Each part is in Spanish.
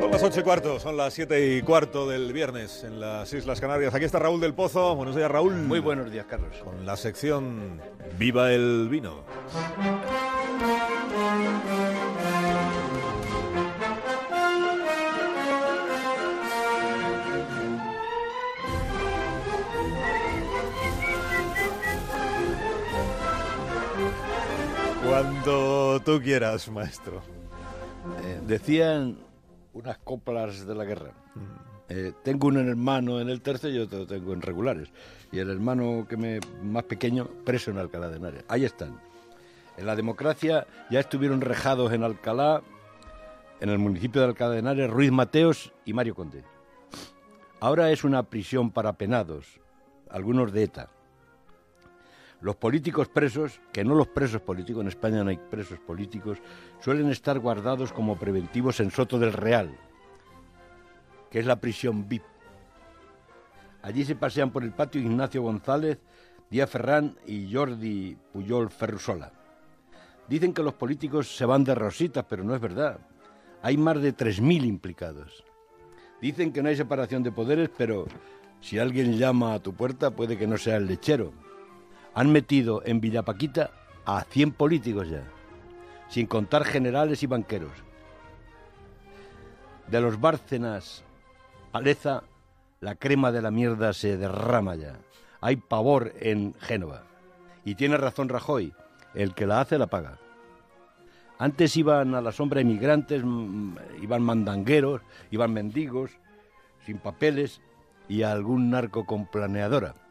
Son las ocho y cuarto, son las siete y cuarto del viernes en las Islas Canarias. Aquí está Raúl del Pozo. Buenos días, Raúl. Muy buenos días, Carlos. Con la sección Viva el Vino. Cuando tú quieras, maestro. Eh, decían unas coplas de la guerra. Eh, tengo un hermano en el tercio y otro tengo en regulares. Y el hermano que me más pequeño preso en Alcalá de Henares. Ahí están. En la democracia ya estuvieron rejados en Alcalá, en el municipio de Alcalá de Henares, Ruiz Mateos y Mario Conde. Ahora es una prisión para penados, algunos de ETA. Los políticos presos, que no los presos políticos, en España no hay presos políticos, suelen estar guardados como preventivos en Soto del Real, que es la prisión VIP. Allí se pasean por el patio Ignacio González, Díaz Ferrán y Jordi Puyol Ferrusola. Dicen que los políticos se van de rositas, pero no es verdad. Hay más de 3.000 implicados. Dicen que no hay separación de poderes, pero si alguien llama a tu puerta puede que no sea el lechero han metido en Villapaquita a 100 políticos ya, sin contar generales y banqueros. De los Bárcenas a Leza, la crema de la mierda se derrama ya. Hay pavor en Génova. Y tiene razón Rajoy, el que la hace la paga. Antes iban a la sombra inmigrantes, iban mandangueros, iban mendigos, sin papeles y algún narco con planeadora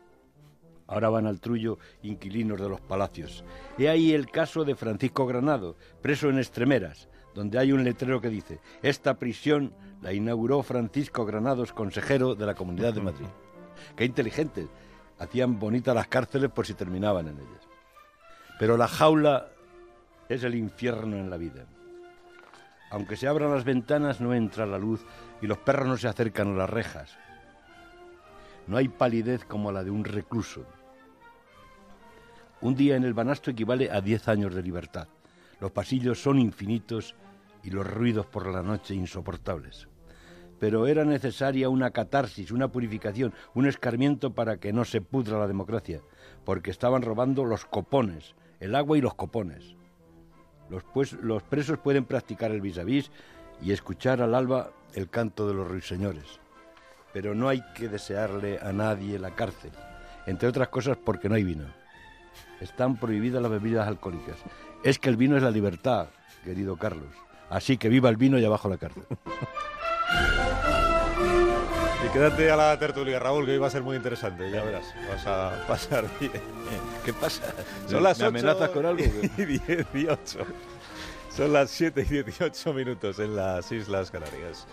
Ahora van al trullo inquilinos de los palacios. He ahí el caso de Francisco Granado, preso en Estremeras, donde hay un letrero que dice, esta prisión la inauguró Francisco Granados, consejero de la Comunidad de Madrid. Qué inteligentes. Hacían bonitas las cárceles por si terminaban en ellas. Pero la jaula es el infierno en la vida. Aunque se abran las ventanas no entra la luz y los perros no se acercan a las rejas. No hay palidez como la de un recluso. Un día en el banasto equivale a diez años de libertad. Los pasillos son infinitos y los ruidos por la noche insoportables. Pero era necesaria una catarsis, una purificación, un escarmiento para que no se pudra la democracia, porque estaban robando los copones, el agua y los copones. Los, pues, presos pueden practicar el vis a vis y escuchar al alba el canto de los ruiseñores pero no hay que desearle a nadie la cárcel, entre otras cosas porque no hay vino. Están prohibidas las bebidas alcohólicas. Es que el vino es la libertad, querido Carlos. Así que viva el vino y abajo la cárcel. Y quédate a la tertulia, Raúl, que hoy va a ser muy interesante. Ya verás, vas a pasar bien. ¿Qué pasa? Son las ¿Me amenazas con algo? y 18. Son las 7 y 18 minutos en las Islas Canarias.